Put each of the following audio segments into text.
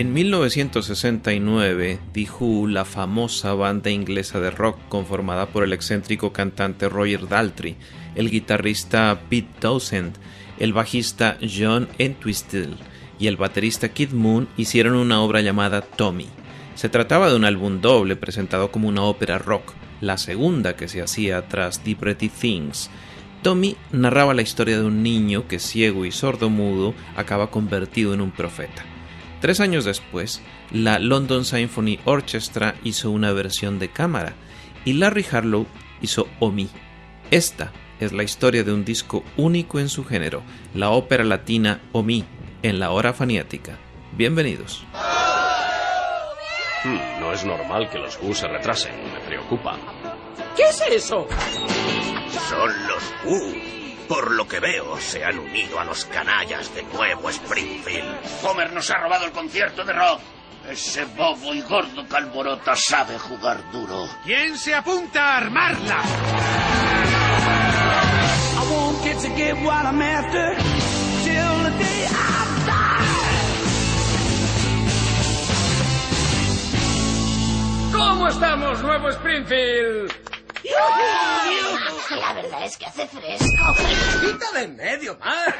En 1969, The Who, la famosa banda inglesa de rock conformada por el excéntrico cantante Roger Daltrey, el guitarrista Pete Townsend, el bajista John Entwistle y el baterista Kid Moon hicieron una obra llamada Tommy. Se trataba de un álbum doble presentado como una ópera rock, la segunda que se hacía tras The Pretty Things. Tommy narraba la historia de un niño que ciego y sordomudo acaba convertido en un profeta. Tres años después, la London Symphony Orchestra hizo una versión de cámara y Larry Harlow hizo Omi. Esta es la historia de un disco único en su género, la ópera latina Omi, en la hora faniática. Bienvenidos. Hmm, no es normal que los Who se retrasen, me preocupa. ¿Qué es eso? Son los Who. Por lo que veo, se han unido a los canallas de Nuevo Springfield. Homer nos ha robado el concierto de rock. Ese bobo y gordo calborota sabe jugar duro. ¿Quién se apunta a armarla? I won't get to get what I'm after till the day I die. ¿Cómo estamos, Nuevo Springfield? La verdad es que hace fresco. ¡Quita de en medio, más!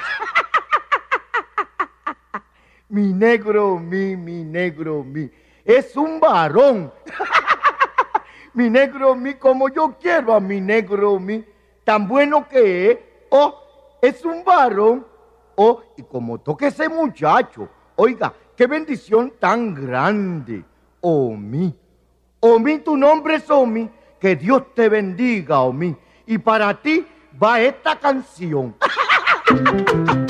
Mi negro, mi, mi negro, mi. Es un varón. mi negro, mi, como yo quiero a mi negro, mi. Tan bueno que es. Oh, es un varón. Oh, y como toque ese muchacho. Oiga, qué bendición tan grande. Omi. Omi, tu nombre es Omi. Que Dios te bendiga, Omi. Y para ti va esta canción.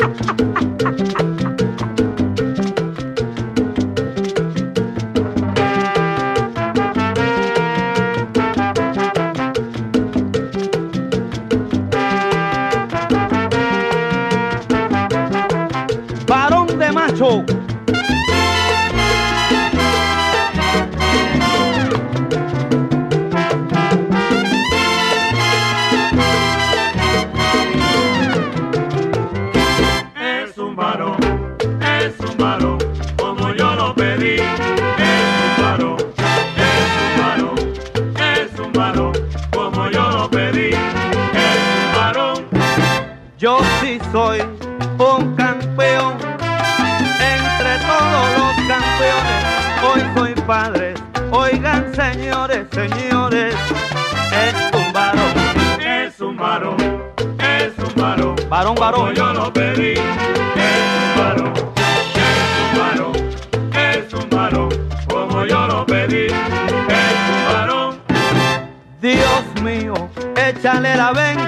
varón, varón, yo lo pedí. Es un varón, es un varón, es un varón, como yo lo pedí. Es un varón. Dios mío, échale la bendición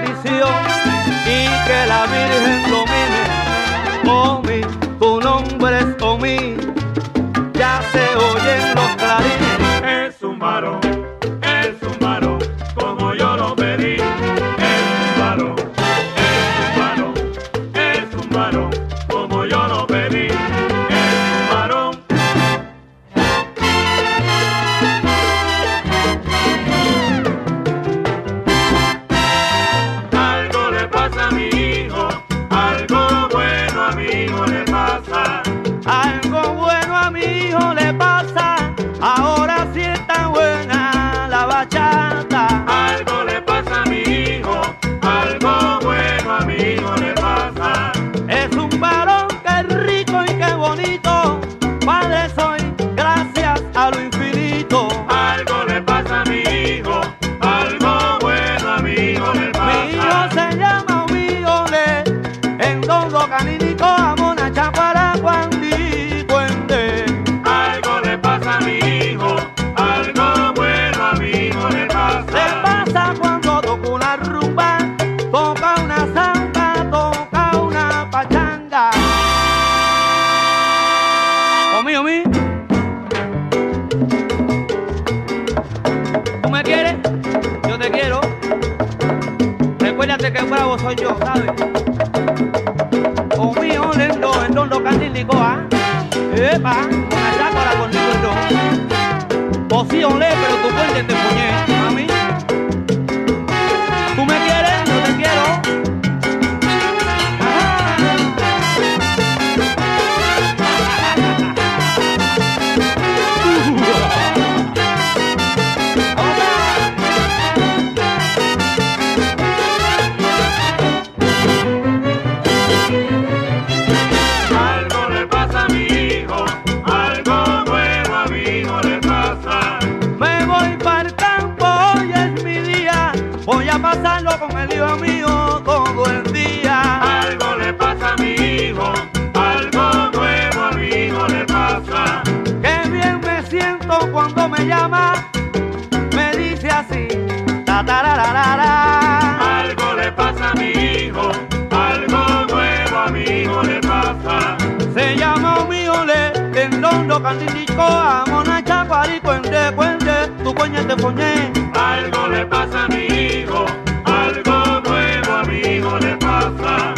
Algo le pasa a mi hijo, algo nuevo a mi hijo le pasa. Se llama Miole, en Londo Candilico, Amona Chapari, Cuente, Cuente, tu coñe te poñé. Algo le pasa a mi hijo, algo nuevo a mi hijo le pasa.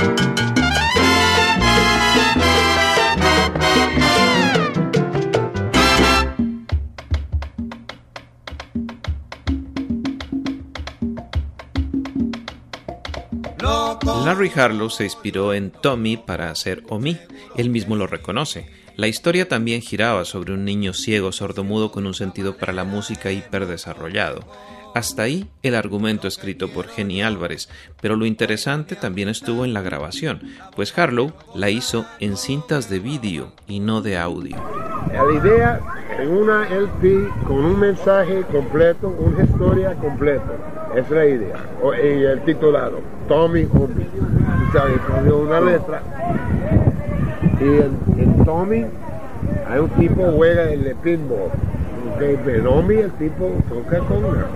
Larry Harlow se inspiró en Tommy para hacer Omi, él mismo lo reconoce. La historia también giraba sobre un niño ciego sordomudo con un sentido para la música hiperdesarrollado. Hasta ahí el argumento escrito por Jenny Álvarez, pero lo interesante también estuvo en la grabación, pues Harlow la hizo en cintas de vídeo y no de audio. En una LP con un mensaje completo, una historia completa. Esa es la idea. Y el titulado, Tommy Omi. Tú sabes, una letra. Y en, en Tommy hay un tipo que juega el de pinball. Okay, pero Omi el tipo toca con una.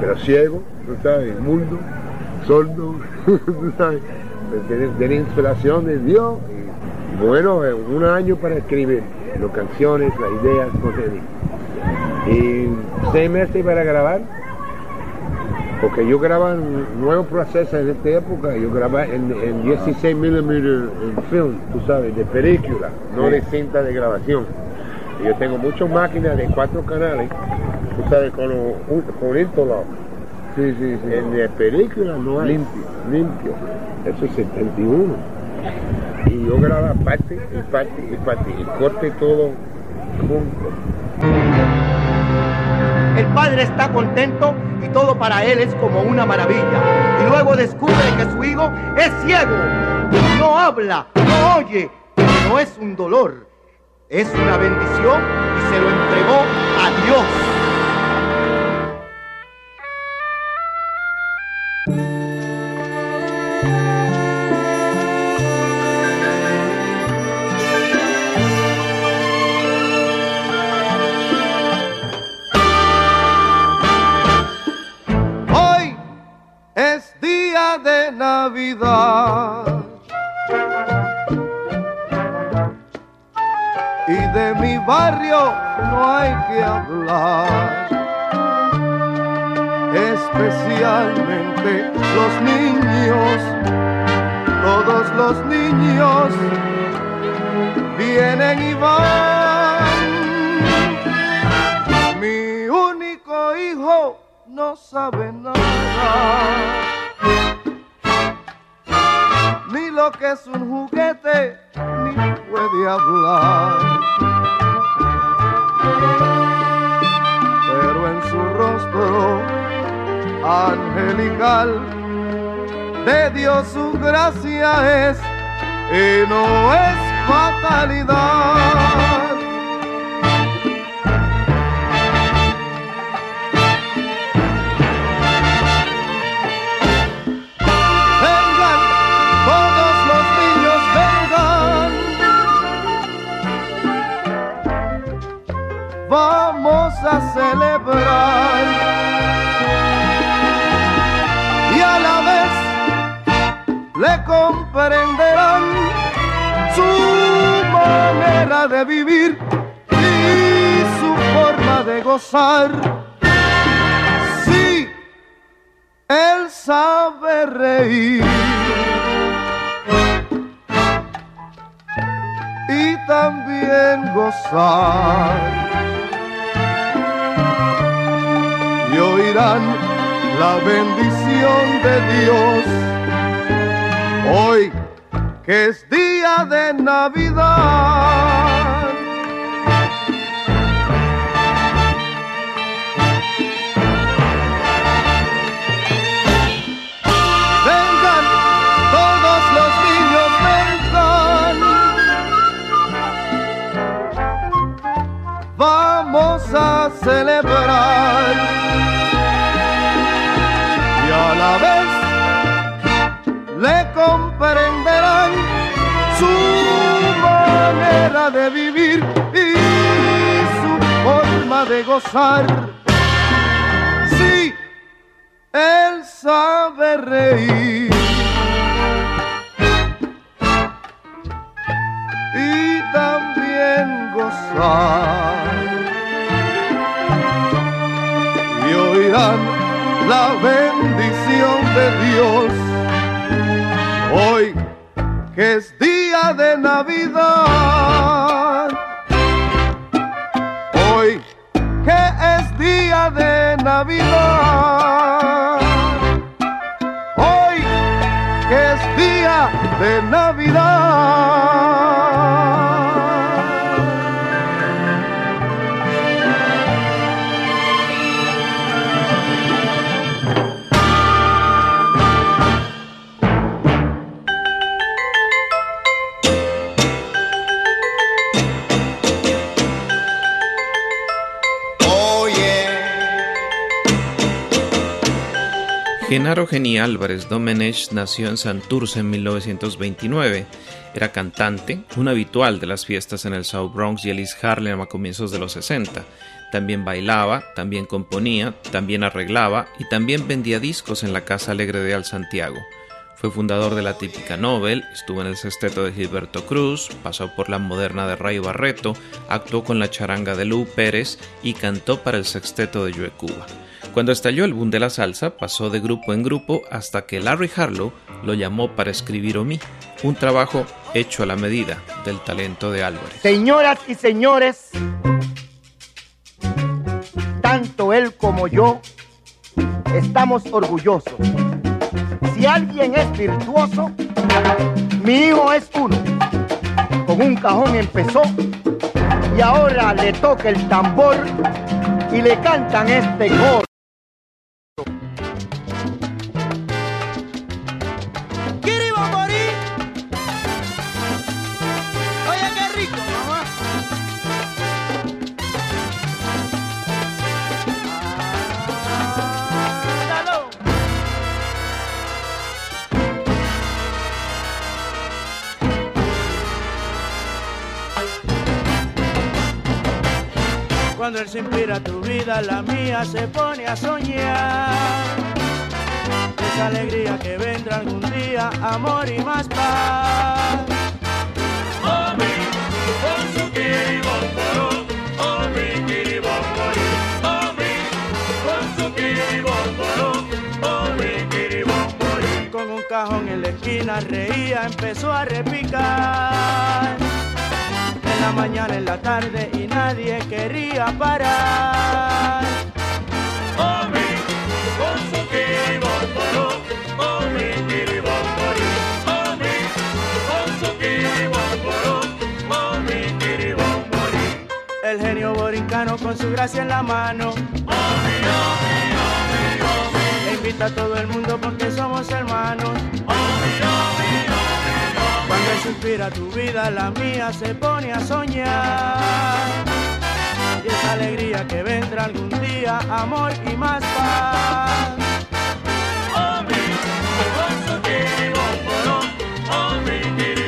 Pero ciego, tú sabes, mundo, sordo, tú sabes. Tiene, tiene inspiración de Dios. Bueno, eh, un año para escribir las canciones, las ideas, cosas así. Y seis meses para grabar. Porque yo grababa un nuevo proceso en esta época, yo grababa en, en 16 milímetros en film, tú sabes, de película, no de cinta de grabación. Y yo tengo muchas máquinas de cuatro canales, tú sabes, con, un- con interlock. Sí, sí, sí. En película no hay. Limpio. Limpio. Eso es 71. Y yo grababa parte y parte y parte, y corte todo junto. El padre está contento y todo para él es como una maravilla. Y luego descubre que su hijo es ciego. No habla, no oye, no es un dolor. Es una bendición y se lo entregó a Dios. No hay que hablar. Especialmente los niños, todos los niños vienen y van. Mi único hijo no sabe nada. Ni lo que es un juguete, ni puede hablar. Pero en su rostro angelical de Dios su gracia es y no es fatalidad. Vamos a celebrar. Y a la vez le comprenderán su manera de vivir y su forma de gozar. Sí, él sabe reír y también gozar. Oirán la bendición de Dios hoy que es día de Navidad. Vengan, todos los niños vengan. Vamos a celebrar. De vivir y su forma de gozar. Sí, él sabe reír y también gozar. Y oirán la bendición de Dios hoy que es día de Navidad. Hoy que es día de Navidad. Hoy que es día de Navidad. Genaro Geni Álvarez Domenech nació en Santurce en 1929. Era cantante, un habitual de las fiestas en el South Bronx y el East Harlem a comienzos de los 60. También bailaba, también componía, también arreglaba y también vendía discos en la Casa Alegre de Al Santiago. Fue fundador de la típica Nobel, estuvo en el sexteto de Gilberto Cruz, pasó por la moderna de Ray Barreto, actuó con la charanga de Lou Pérez y cantó para el sexteto de Joe Cuba. Cuando estalló el boom de la salsa, pasó de grupo en grupo hasta que Larry Harlow lo llamó para escribir Omi, un trabajo hecho a la medida del talento de Álvarez. Señoras y señores, tanto él como yo estamos orgullosos. Si alguien es virtuoso, mi hijo es uno. Con un cajón empezó y ahora le toca el tambor y le cantan este coro. Cuando él se inspira tu vida, la mía se pone a soñar. Esa alegría que vendrá algún día, amor y más paz. Con un cajón en la esquina reía, empezó a repicar. En la mañana, en la tarde y nadie quería parar. El genio borincano con su gracia en la mano. E invita a todo el mundo porque somos hermanos. Cuando él suspira tu vida, la mía se pone a soñar. Y esa alegría que vendrá algún día, amor y más paz. Kiribomborí.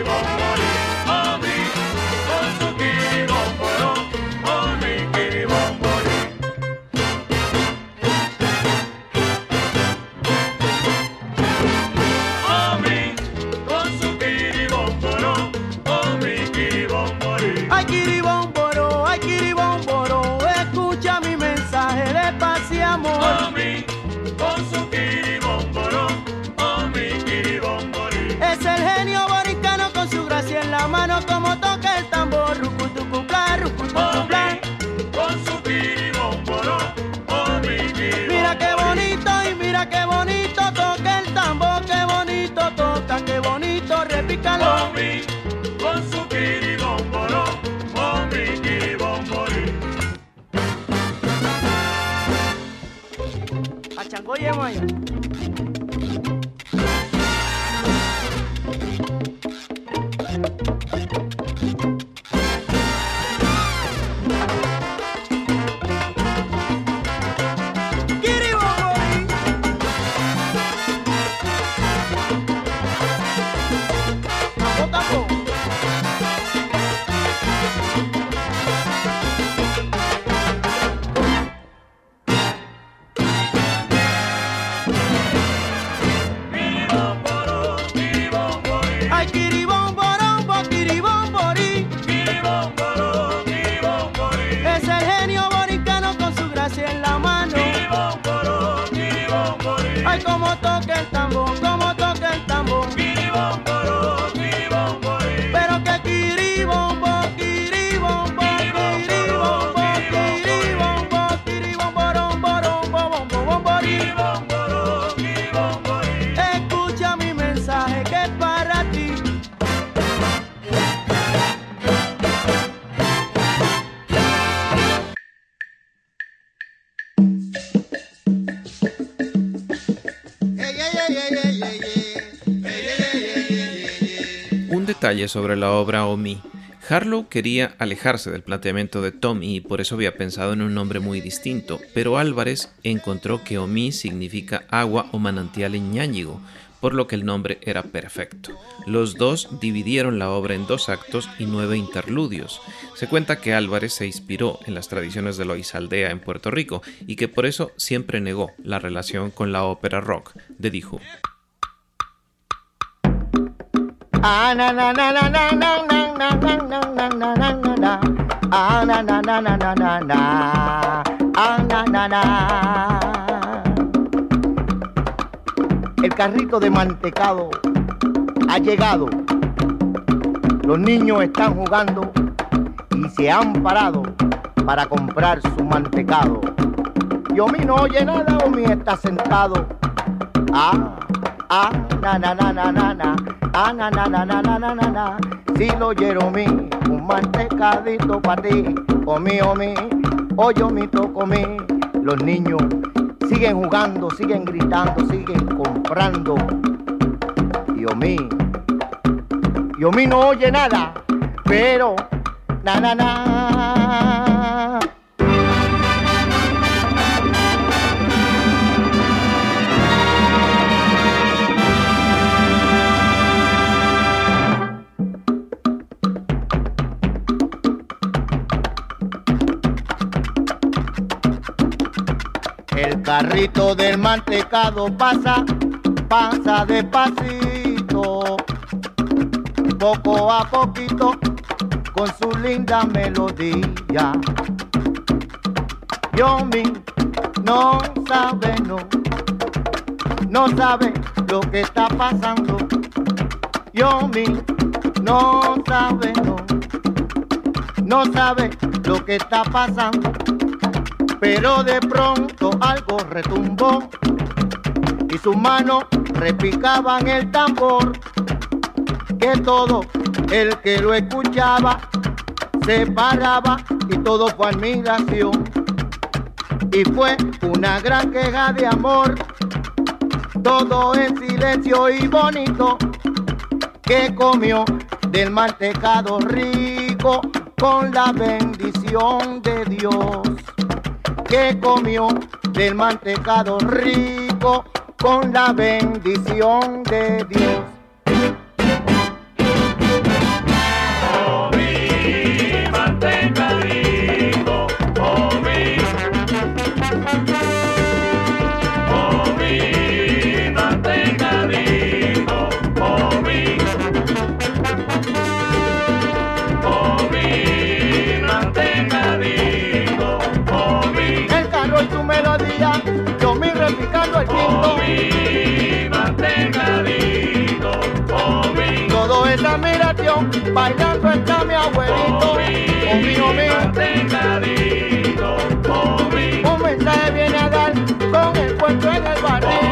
aí amanhã. Sobre la obra Omi. Harlow quería alejarse del planteamiento de Tommy y por eso había pensado en un nombre muy distinto, pero Álvarez encontró que Omi significa agua o manantial en ñáñigo, por lo que el nombre era perfecto. Los dos dividieron la obra en dos actos y nueve interludios. Se cuenta que Álvarez se inspiró en las tradiciones de Loisaldea en Puerto Rico y que por eso siempre negó la relación con la ópera rock de The El carrito de mantecado ha llegado. Los niños están jugando y se han parado para comprar su mantecado. Yo mi no oye nada o mi está sentado. Ah, ah, na na na na na na. Ah, na na na na na na na na. Si lo mi, un mantecadito para ti. O mi, o mi, o yo mi toco mi. Los niños siguen jugando, siguen gritando, siguen comprando. Y Omi, y Omi no oye nada, pero na na na. Carrito del mantecado pasa, pasa despacito, poco a poquito, con su linda melodía. Yomi no sabe, no, no sabe lo que está pasando. Yomi no sabe, no, no sabe lo que está pasando pero de pronto algo retumbó y sus manos repicaban el tambor que todo el que lo escuchaba se paraba y todo fue admiración. Y fue una gran queja de amor. Todo en silencio y bonito que comió del mantecado rico con la bendición de Dios que comió del mantecado rico con la bendición de Dios. Bailando está mi abuelito. Mantecadito, omi. un mensaje viene a dar con el puesto en el barril.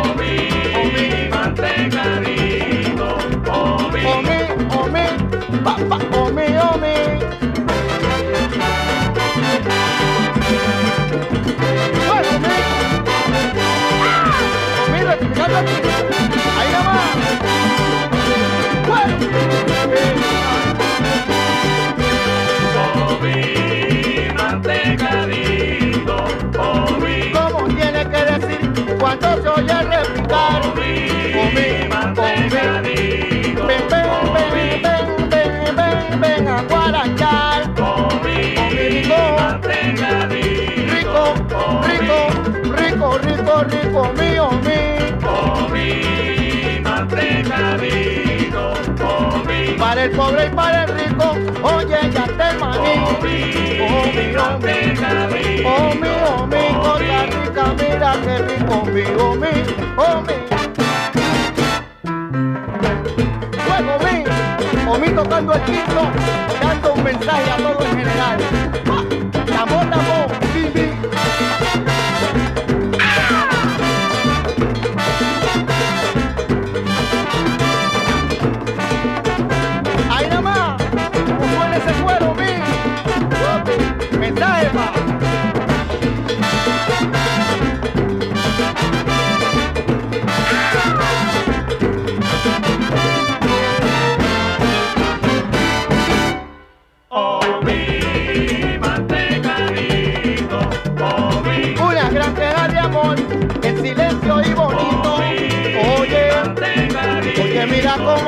Cuando se oye repicar. Comí, comí. Ven, ven, ven, ven, ven, ven, ven a guarachar. Rico. Rico, rico, rico, rico, rico, mío, mío. Para el pobre y para el rico, oye, ya te maní. Oh, mi, oh, mi, oh, mi, oh, mi, Costa Rica, mira qué rico, mi, oh, mi, oh, mi. Luego mi, oh, mi tocando el quinto, dando un mensaje a todo en general. Ah,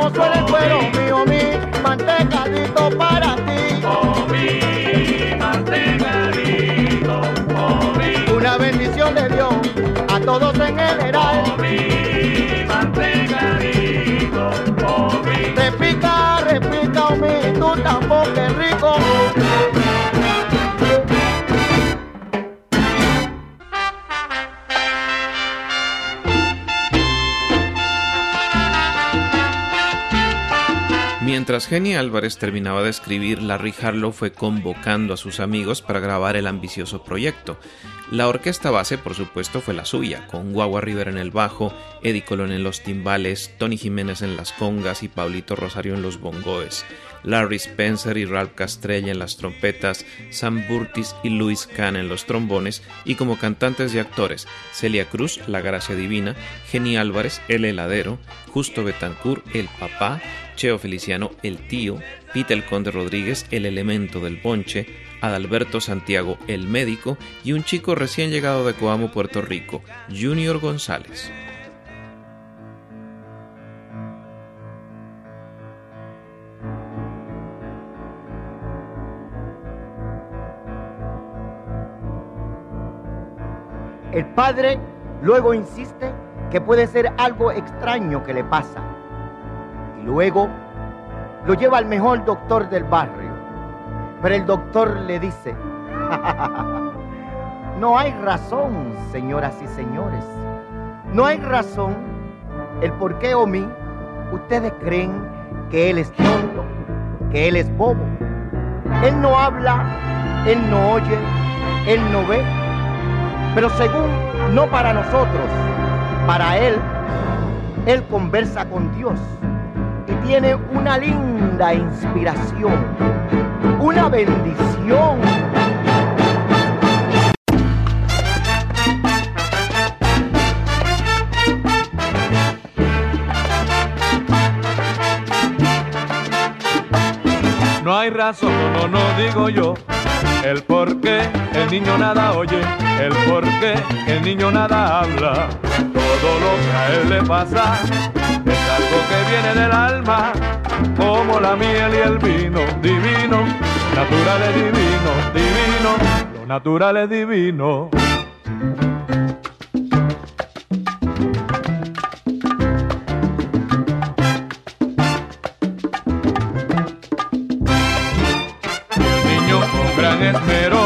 cómo suena el cuero mío, mi mantecadito para ti. Una bendición de Dios a todos en general. Repica, repica, mi, tu tampoco es rico. Mientras Jenny Álvarez terminaba de escribir, Larry Harlow fue convocando a sus amigos para grabar el ambicioso proyecto. La orquesta base, por supuesto, fue la suya, con Guagua River en el bajo, Eddie Colón en los timbales, Tony Jiménez en las congas y Pablito Rosario en los bongoes, Larry Spencer y Ralph Castrella en las trompetas, Sam Burtis y Louis Kahn en los trombones, y como cantantes y actores, Celia Cruz, La Gracia Divina, Jenny Álvarez, El Heladero, Justo Betancourt, El Papá, Cheo Feliciano, El Tío, Pita el Conde Rodríguez, El Elemento del Ponche, Adalberto Santiago, El Médico, y un chico recién llegado de Coamo, Puerto Rico, Junior González. El padre luego insiste que puede ser algo extraño que le pasa. Luego lo lleva al mejor doctor del barrio. Pero el doctor le dice, no hay razón, señoras y señores. No hay razón el por qué o mí ustedes creen que él es tonto, que él es bobo. Él no habla, él no oye, él no ve. Pero según, no para nosotros, para él, él conversa con Dios y tiene una linda inspiración, una bendición. No hay razón, no, no digo yo. El por qué el niño nada oye, el por qué el niño nada habla. Todo lo que a él le pasa que viene del alma, como la miel y el vino, divino, natural es divino, divino, lo natural es divino. niño con gran esmero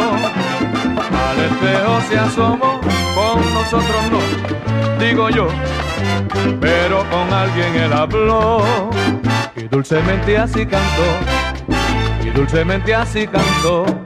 al espejo se asomó, con nosotros no, digo yo, pero con alguien él habló y dulcemente así cantó, y dulcemente así cantó.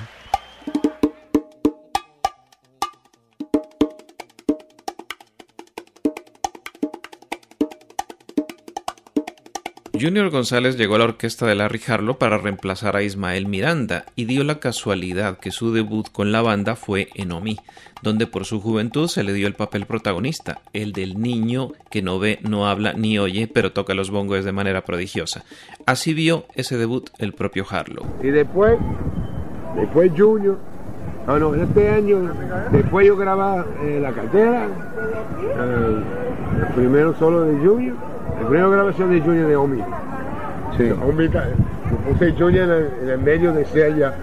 Junior González llegó a la orquesta de Larry Harlow para reemplazar a Ismael Miranda y dio la casualidad que su debut con la banda fue en Omi, donde por su juventud se le dio el papel protagonista, el del niño que no ve, no habla ni oye, pero toca los bongos de manera prodigiosa. Así vio ese debut el propio Harlow. Y después, después Junior, ah no, este año, después yo grababa eh, La Cartera, eh, el primero solo de Junior, la primera grabación de Junior de Omi. Sí. Omi, yo puse Junior en el, en el medio de Sella,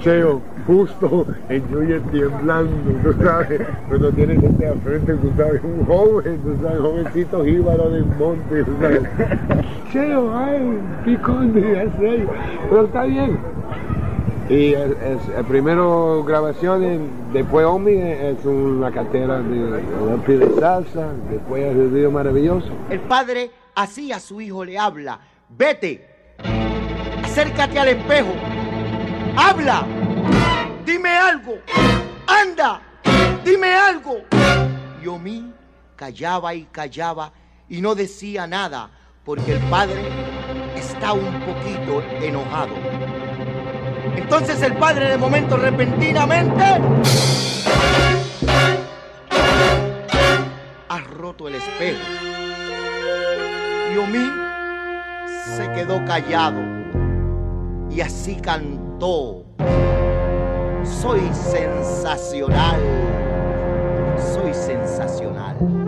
Cheo, justo en Junior temblando, tú sabes, cuando tienes gente al frente, tú sabes, un joven, tú sabes, jovencito jíbaro del monte, tú sabes. Cheo, ay, piconde, así, pero está bien. Y el, el- el primero grabación, en- después Omi es una cartera de, de, salsa, después el río maravilloso. El padre así a su hijo le habla. Vete, acércate al espejo, habla, dime algo, anda, dime algo. Y Omi callaba y callaba y no decía nada porque el padre está un poquito enojado. Entonces el padre de momento repentinamente ha roto el espejo. Y Omi se quedó callado y así cantó. Soy sensacional, soy sensacional.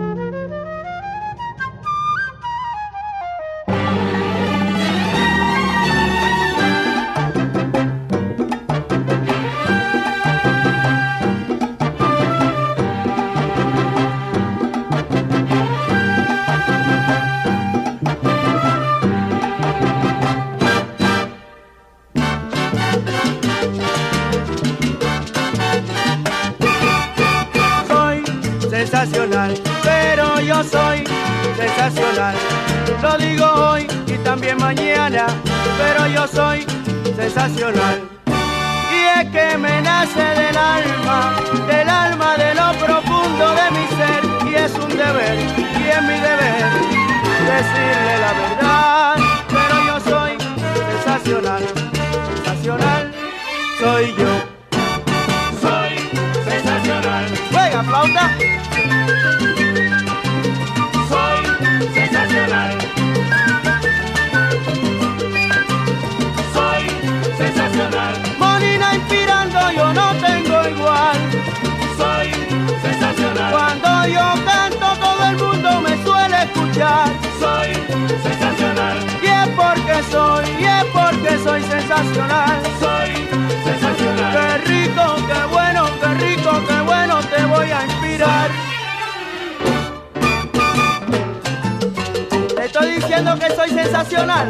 Sensacional, pero yo soy sensacional. Lo digo hoy y también mañana, pero yo soy sensacional. Y es que me nace del alma, del alma de lo profundo de mi ser. Y es un deber, y es mi deber, decirle la verdad. Pero yo soy sensacional, sensacional soy yo. Soy sensacional, Juega, flauta. Soy sensacional. Soy sensacional, Molina inspirando, yo no tengo igual. soy sensacional, Cuando yo canto, todo el mundo me suele escuchar. soy sensacional, Y es porque soy, y es porque soy sensacional. soy sensacional. Qué rico, qué bueno, qué rico, qué bueno, te voy a inspirar. Que soy sensacional.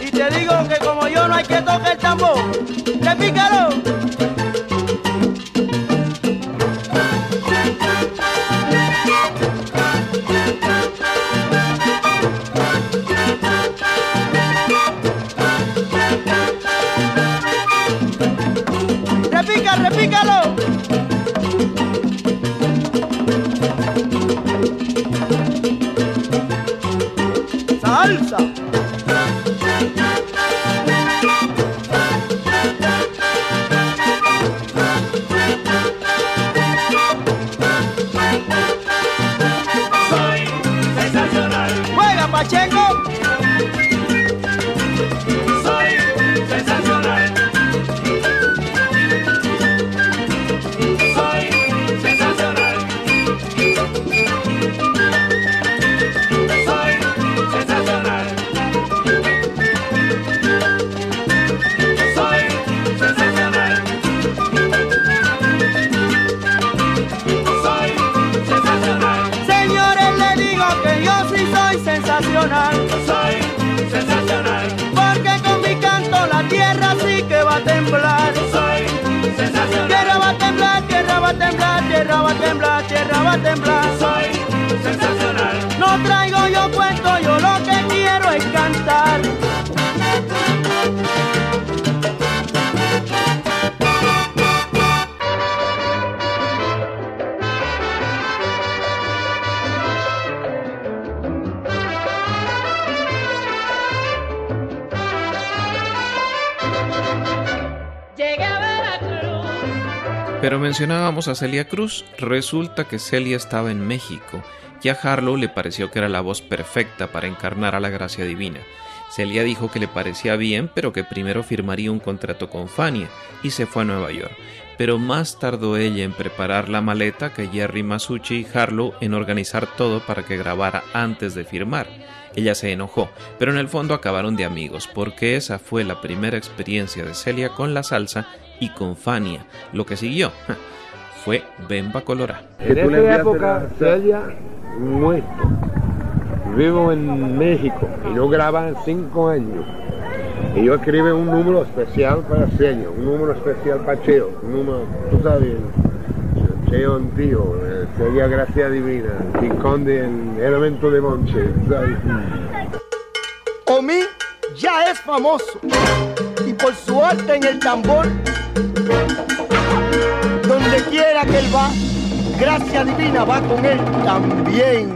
Y te digo que como yo no hay que tocar el tambor. Repícalo, sensacional. Soy sensacional. Porque con mi canto la tierra sí que va a temblar. Soy sensacional. Tierra va a temblar, tierra va a temblar, tierra va a temblar, tierra va a temblar. Soy Pero mencionábamos a Celia Cruz. Resulta que Celia estaba en México y a Harlow le pareció que era la voz perfecta para encarnar a la gracia divina. Celia dijo que le parecía bien, pero que primero firmaría un contrato con Fania y se fue a Nueva York. Pero más tardó ella en preparar la maleta que Jerry Masucci y Harlow en organizar todo para que grabara antes de firmar. Ella se enojó, pero en el fondo acabaron de amigos, porque esa fue la primera experiencia de Celia con la salsa y con Fania. Lo que siguió fue Bemba Colorá. En esa época, Celia muerto. Vivo en México y no graban cinco años. Y yo escribí un número especial para Celia, un número especial para Cheo, un número, tú sabes, Cheo antiguo, eh, Celia Gracia Divina, Conde en Elemento de Monche. Omi ya es famoso y por su arte en el tambor, donde quiera que él va, gracia divina va con él también.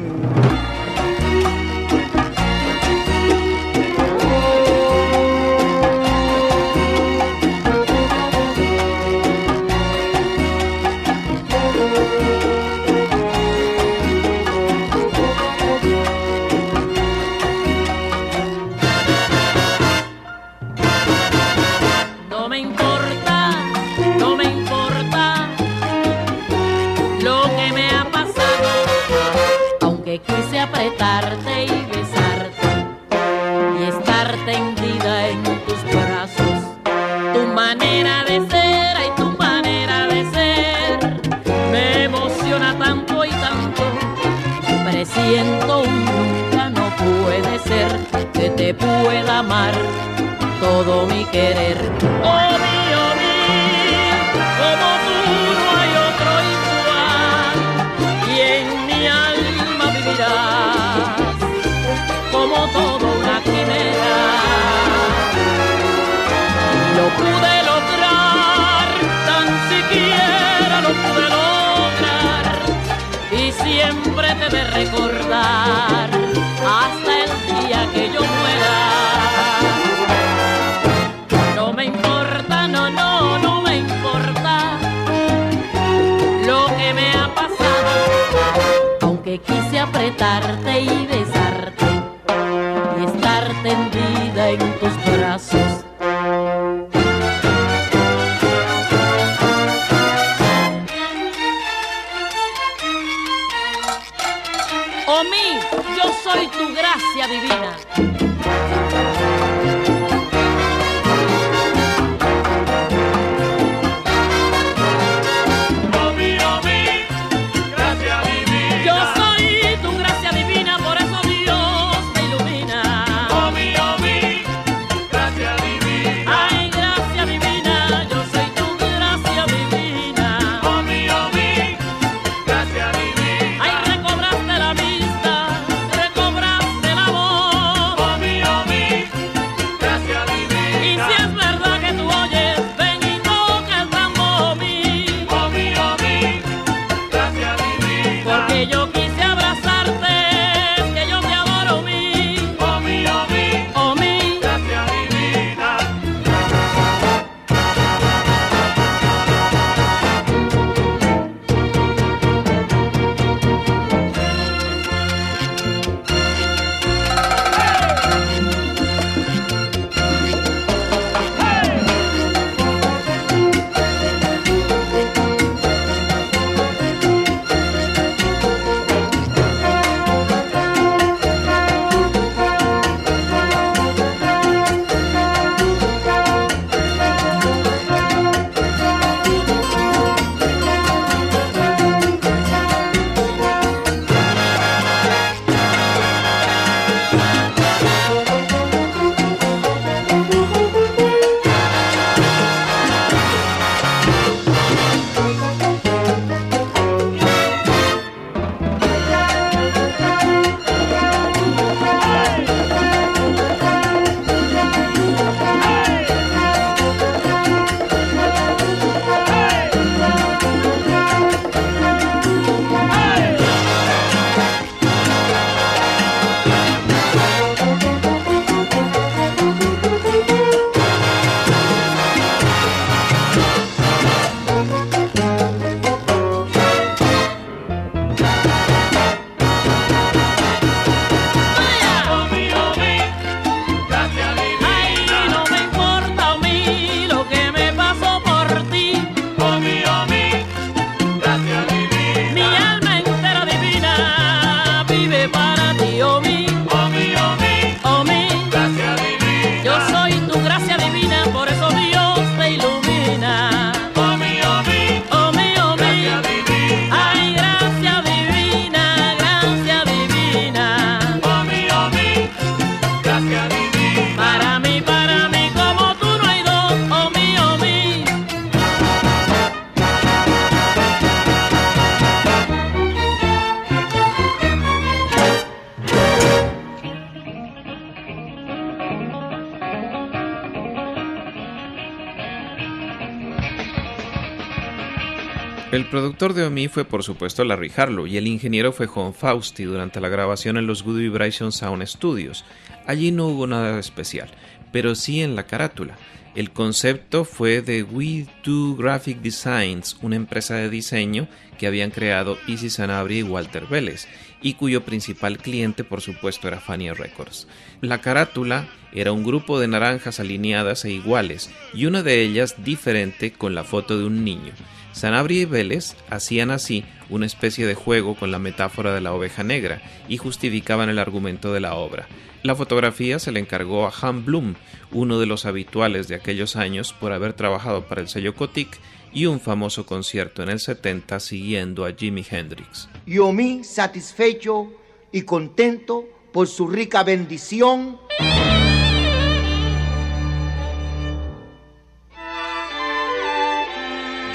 El productor de Omi fue por supuesto Larry Harlow y el ingeniero fue John Fausti durante la grabación en los Good Vibration Sound Studios. Allí no hubo nada especial, pero sí en la carátula. El concepto fue de We Do Graphic Designs, una empresa de diseño que habían creado Easy Sanabria y Walter Vélez, y cuyo principal cliente por supuesto era Fania Records. La carátula era un grupo de naranjas alineadas e iguales, y una de ellas diferente con la foto de un niño. Sanabria y Vélez hacían así una especie de juego con la metáfora de la oveja negra y justificaban el argumento de la obra. La fotografía se le encargó a Han Blum, uno de los habituales de aquellos años por haber trabajado para el sello Cotic y un famoso concierto en el 70 siguiendo a Jimi Hendrix. Yo mí satisfecho y contento por su rica bendición.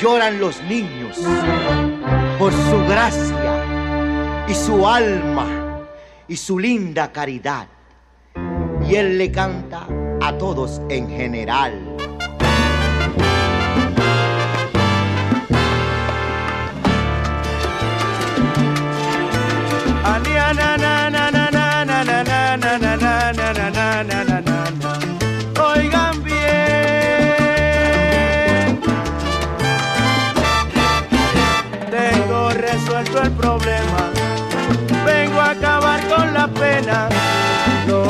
Lloran los niños por su gracia y su alma y su linda caridad. Y él le canta a todos en general. Pena. Lo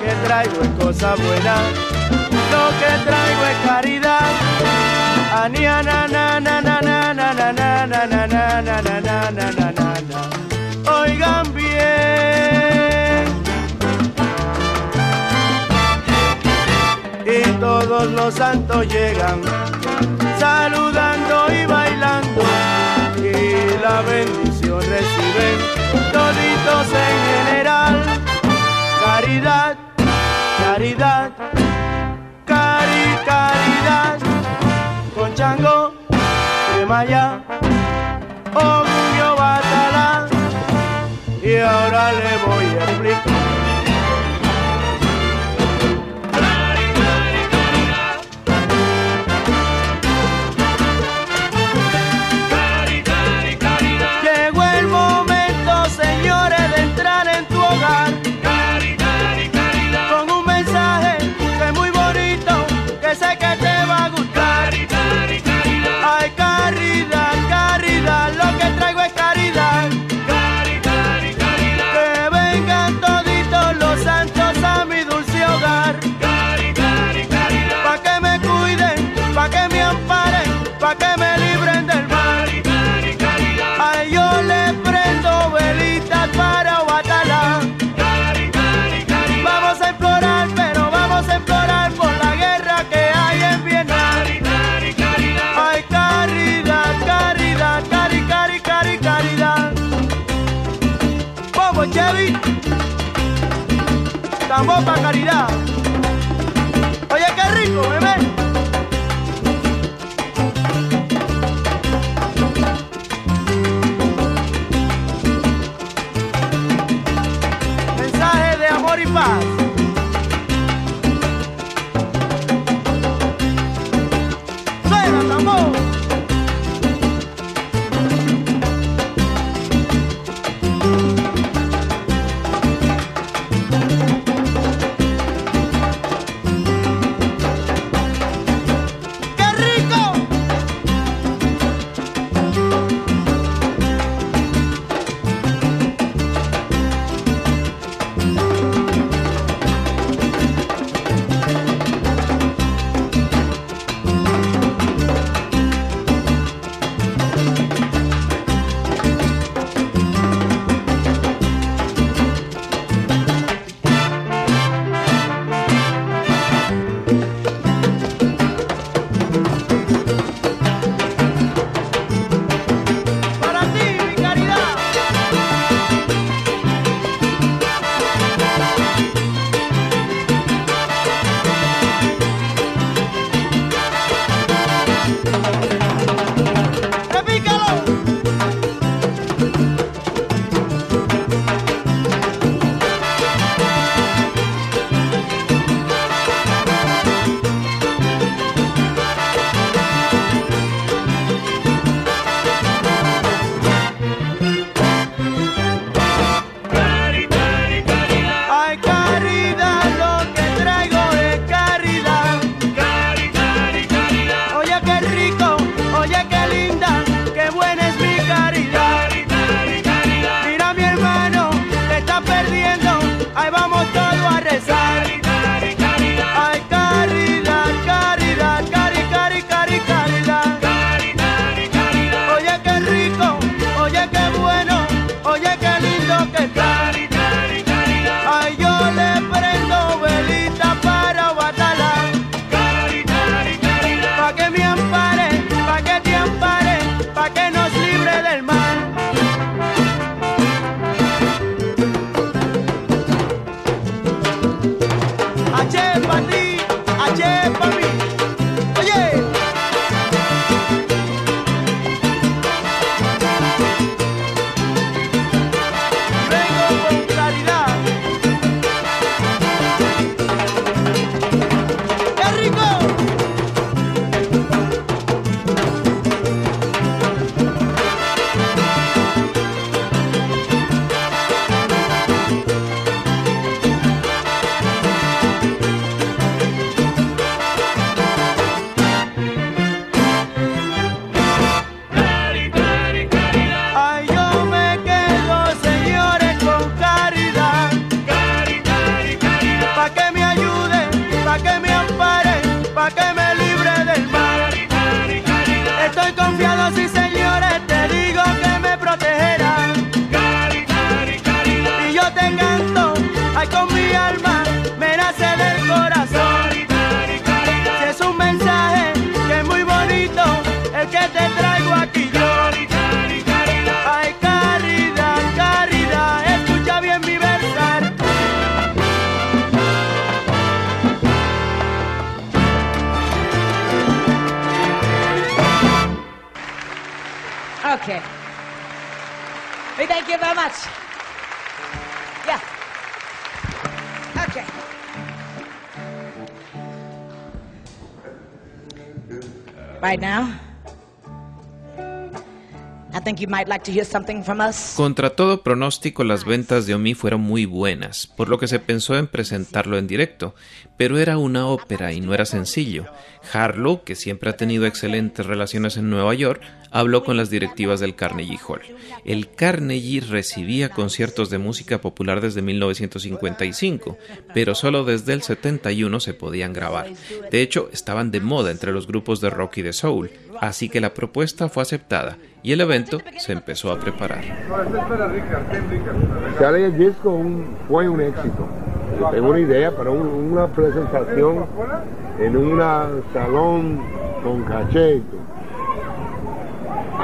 que traigo es cosa buena. Lo que traigo es caridad. Ania, na, na, na, na, na, na, na, na, na, na, na, na, na, na, na, na. Oigan bien. y todos los santos llegan saludando y bailando y la bendición reciben toditos en general caridad caridad cari caridad. Con chango de maya orgullo batalá. Y ahora le voy a explicar Tambor pa' caridad. Oye, qué rico, bebé. Contra todo pronóstico, las ventas de Omi fueron muy buenas, por lo que se pensó en presentarlo en directo, pero era una ópera y no era sencillo. Harlow, que siempre ha tenido excelentes relaciones en Nueva York, habló con las directivas del Carnegie Hall. El Carnegie recibía conciertos de música popular desde 1955, pero solo desde el 71 se podían grabar. De hecho, estaban de moda entre los grupos de rock y de soul, así que la propuesta fue aceptada y el evento se empezó a preparar. Sale el disco fue un éxito. Tengo una idea para un- una presentación en un salón con todo.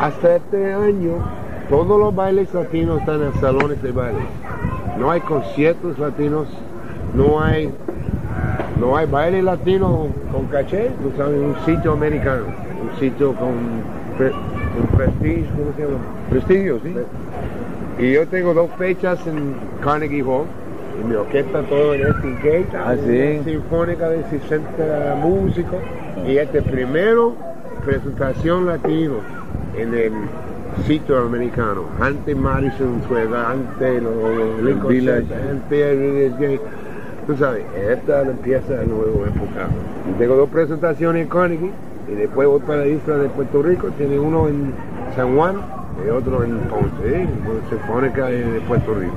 Hasta este año, todos los bailes latinos están en salones de baile. No hay conciertos latinos, no hay, no hay baile latino con caché, tú sabes, un sitio americano, un sitio con, pre- con prestigio, ¿cómo se llama? Prestigio, sí. Y yo tengo dos fechas en Carnegie Hall. Y mi orquesta todo en este gate, Ah, sí. sinfónica de 60 músicos. Y este primero presentación latino en el sitio americano. Antes Madison Square, antes los Lincoln antes el. Tú sabes, esta empieza la nueva época. Y tengo dos presentaciones en Carnegie y después voy para la isla de Puerto Rico. Tiene uno en San Juan y otro en Ponce, ¿eh? con Sinfónica de de Puerto Rico.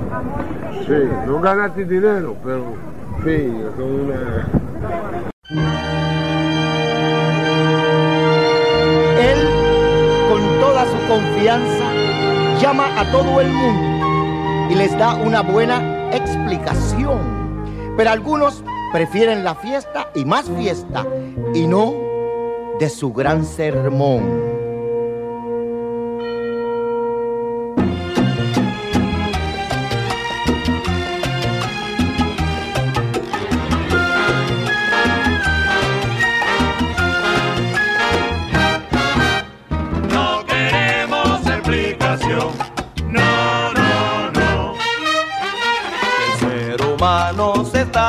Sí, no ganaste dinero, pero sí, son una... Él, con toda su confianza, llama a todo el mundo y les da una buena explicación. Pero algunos prefieren la fiesta y más fiesta y no de su gran sermón.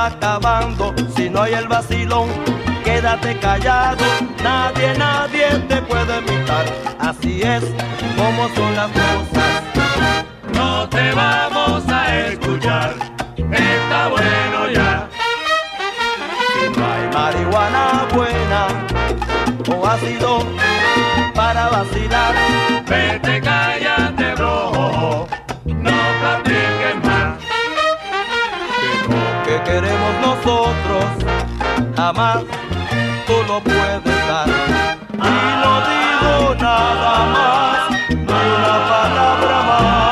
Acabando si no hay el vacilón. Quédate callado, nadie, nadie te puede imitar. Así es como son las cosas. No te vamos a escuchar. Está bueno ya. Si no hay marihuana buena o ácido para vacilar, Vete, cállate, nosotros jamás tú lo puedes dar. Y no digo nada más, ni una palabra más.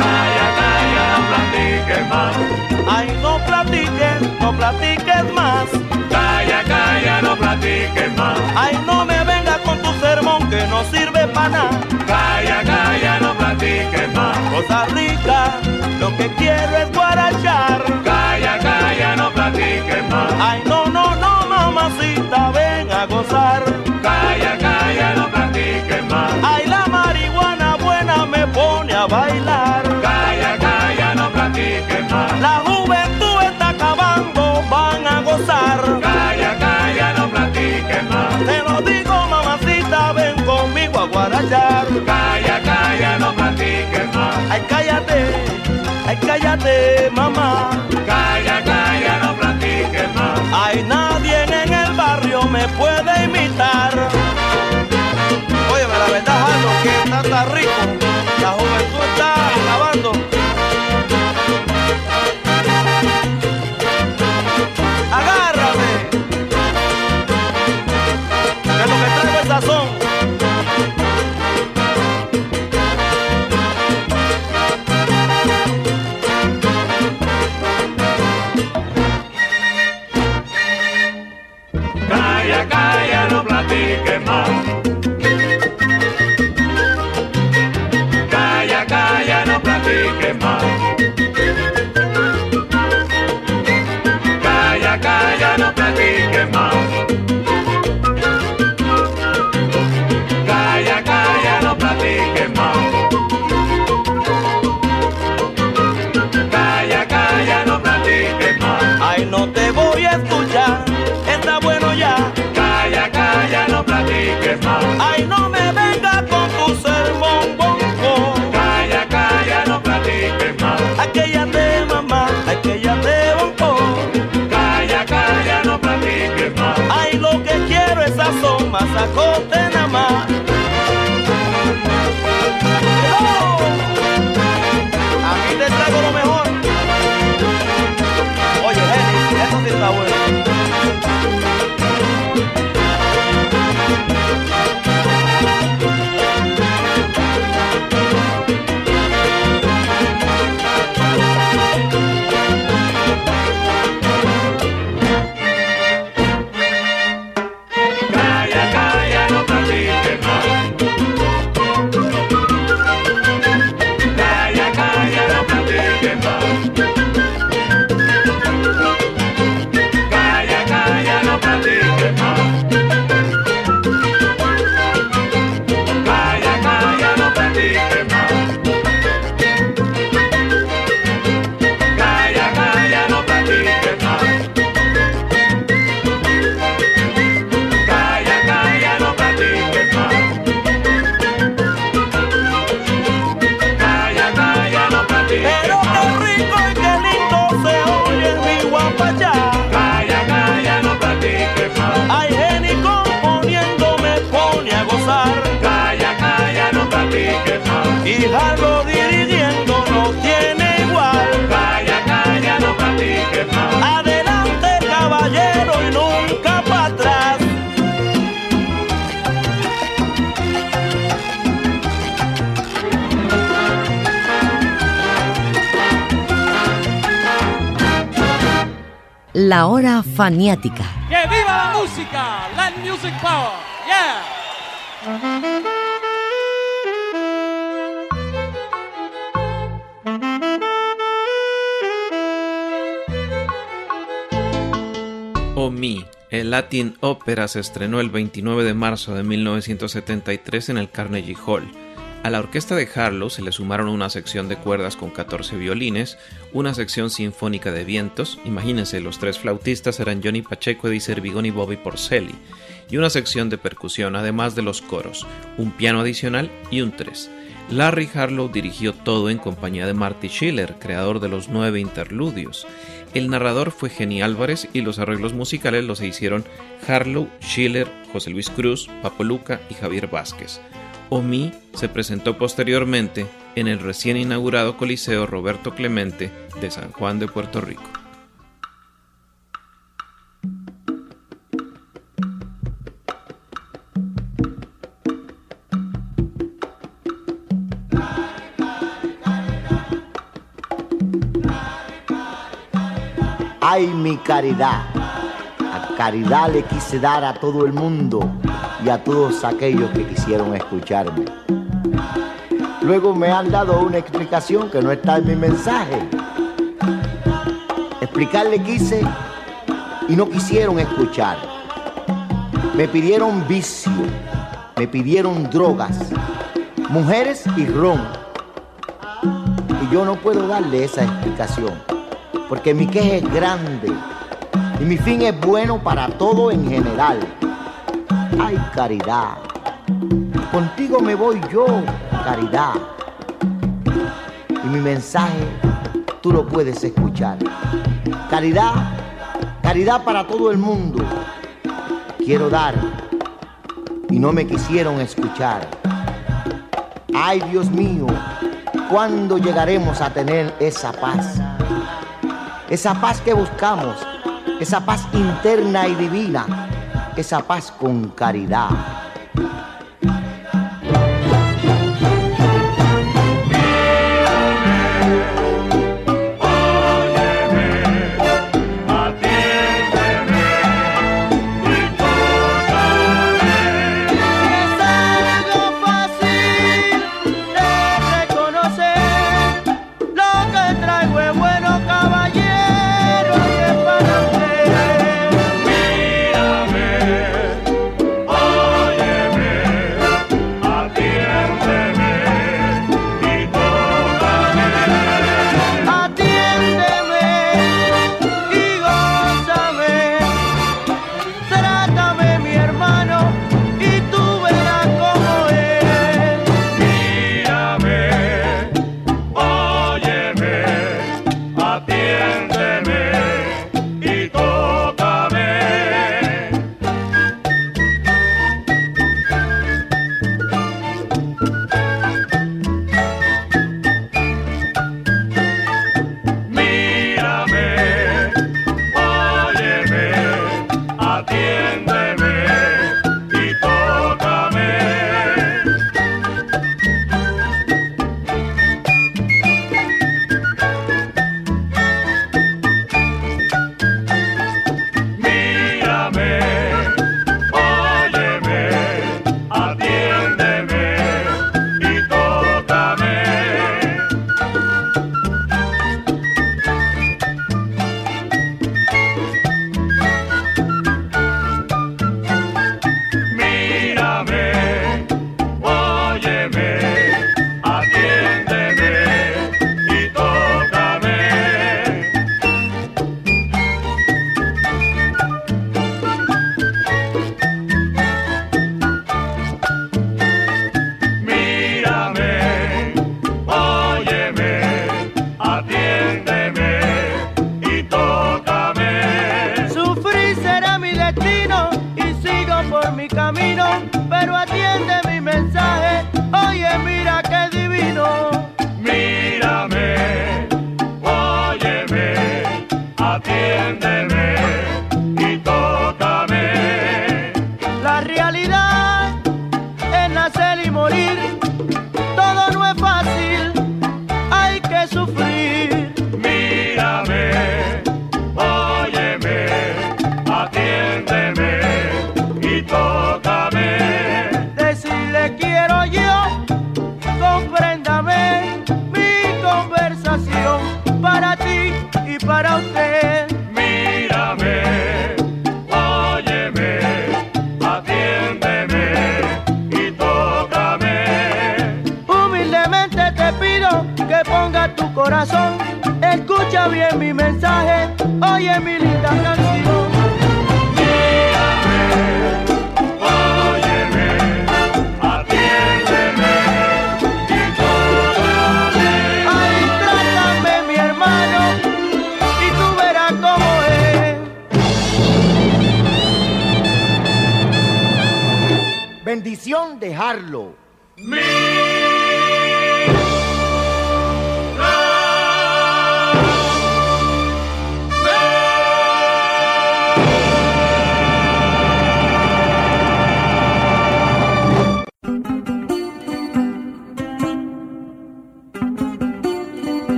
Calla, calla, no platiques más. Ay, no platiques, no platiques más. Calla, calla, no platiques más. Ay, no me vengas con tu sermón que no sirve para nada. Calla, calla, no platiques más. Cosa rica, lo que quiero es guarachar. Calla, calla, no platiques más. Ay, no, no, no, mamacita, ven a gozar. Calla, calla, no platiques más. Ay, la marihuana buena me pone a bailar. Calla, calla, no platiques más. La cállate, mamá. Calla, calla, no platiques más. Ay, nadie en el barrio me puede imitar. Oye, la verdad, Jalo, que está tan rico. La juventud está acabando. Agárrate. quemar. Calla, calla, no platique más. Calla, calla, no platique más. Calla, calla, no platique más. Calla, calla, no platique más. Ay, no te voy a escuchar. Me venga con tu sermón, bonco. Calla, calla, no platiques más. Aquella de mamá, aquella de bonco. Calla, calla, no platiques más. Ay, lo que quiero es sazón, masacote Jarlo dirigiendo no tiene igual. Calla, calla, no platiques más. Adelante, caballero, y nunca para atrás. La hora faniática. ¡Que viva la música! Land Music Power! ¡Yeah! Oh Me, el Latin Opera se estrenó el 29 de marzo de 1973 en el Carnegie Hall. A la orquesta de Harlow se le sumaron una sección de cuerdas con 14 violines, una sección sinfónica de vientos, imagínense, los tres flautistas eran Johnny Pacheco, Eddie Servigón y Bobby Porcelli, y una sección de percusión, además de los coros, un piano adicional y un tres. Larry Harlow dirigió todo en compañía de Marty Schiller, creador de los nueve interludios. El narrador fue Jenny Álvarez y los arreglos musicales los hicieron Harlow, Schiller, José Luis Cruz, Papo Luca y Javier Vázquez. Omi se presentó posteriormente en el recién inaugurado Coliseo Roberto Clemente de San Juan de Puerto Rico. Ay, mi caridad. A caridad le quise dar a todo el mundo y a todos aquellos que quisieron escucharme. Luego me han dado una explicación que no está en mi mensaje. Explicarle quise y no quisieron escuchar. Me pidieron vicio, me pidieron drogas, mujeres y ron. Y yo no puedo darle esa explicación, porque mi queja es grande y mi fin es bueno para todo en general. Ay, caridad, contigo me voy yo, caridad. Y mi mensaje tú lo puedes escuchar. Caridad, caridad para todo el mundo. Quiero dar y no me quisieron escuchar. Ay, Dios mío, ¿cuándo llegaremos a tener esa paz? Esa paz que buscamos, esa paz interna y divina, esa paz con caridad.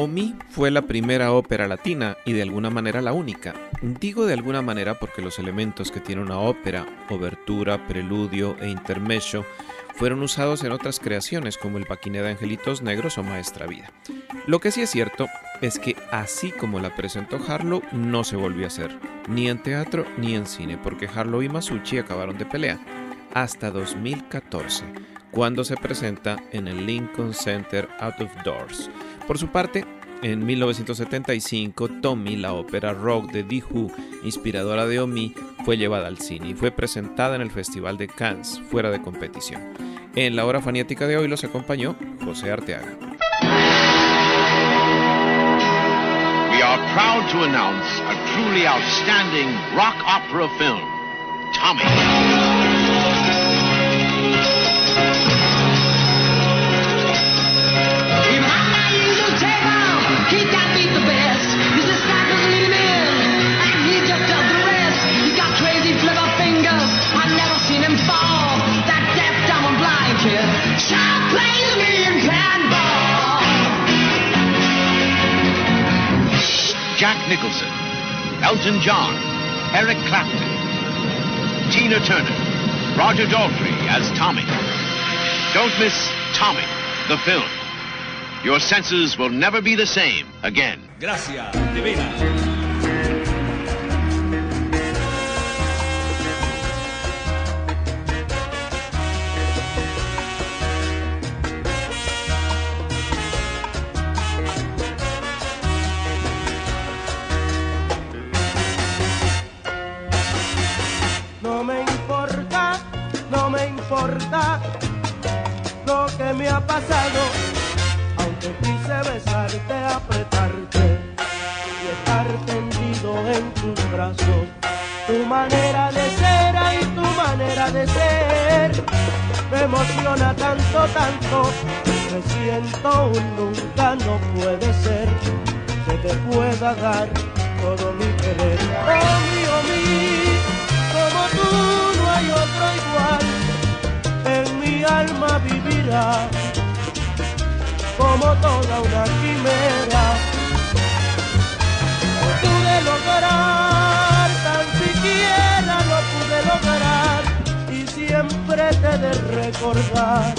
Omi fue la primera ópera latina y de alguna manera la única. Digo de alguna manera porque los elementos que tiene una ópera, obertura, preludio e intermezzo, fueron usados en otras creaciones como el Paquiné de Angelitos Negros o Maestra Vida. Lo que sí es cierto es que así como la presentó Harlow no se volvió a hacer, ni en teatro ni en cine, porque Harlow y Masucci acabaron de pelea, hasta 2014, cuando se presenta en el Lincoln Center Out of Doors. Por su parte, en 1975, Tommy, la ópera rock de The Who, inspiradora de Omi, fue llevada al cine y fue presentada en el Festival de Cannes, fuera de competición. En la hora fanática de hoy los acompañó José Arteaga. We are proud to announce a truly outstanding rock opera film, Tommy. Jack Nicholson, Elton John, Eric Clapton, Tina Turner, Roger Daltrey as Tommy. Don't miss Tommy, the film. Your senses will never be the same again. Gracias, divina. Importa lo que me ha pasado, aunque quise besarte, apretarte y estar tendido en tus brazos. Tu manera de ser, ay, tu manera de ser, me emociona tanto, tanto, me siento un nunca, no puede ser que te pueda dar todo mi querer. Oh, mío, mío como tú no hay otro igual, en mi alma vivirá como toda una quimera. No pude lograr, tan siquiera lo pude lograr, y siempre te de recordar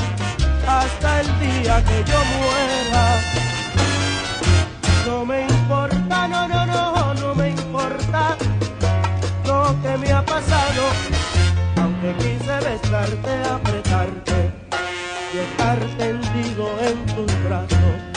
hasta el día que yo muera. No me importa, no, no, no, no me importa lo que me ha pasado, aunque quise besarte, apretarte y estar tendido en tus brazos.